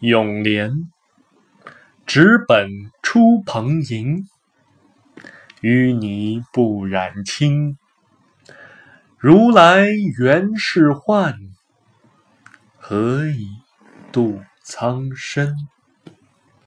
咏莲，纸本出蓬瀛，淤泥不染清。如来原是幻，何以度苍生？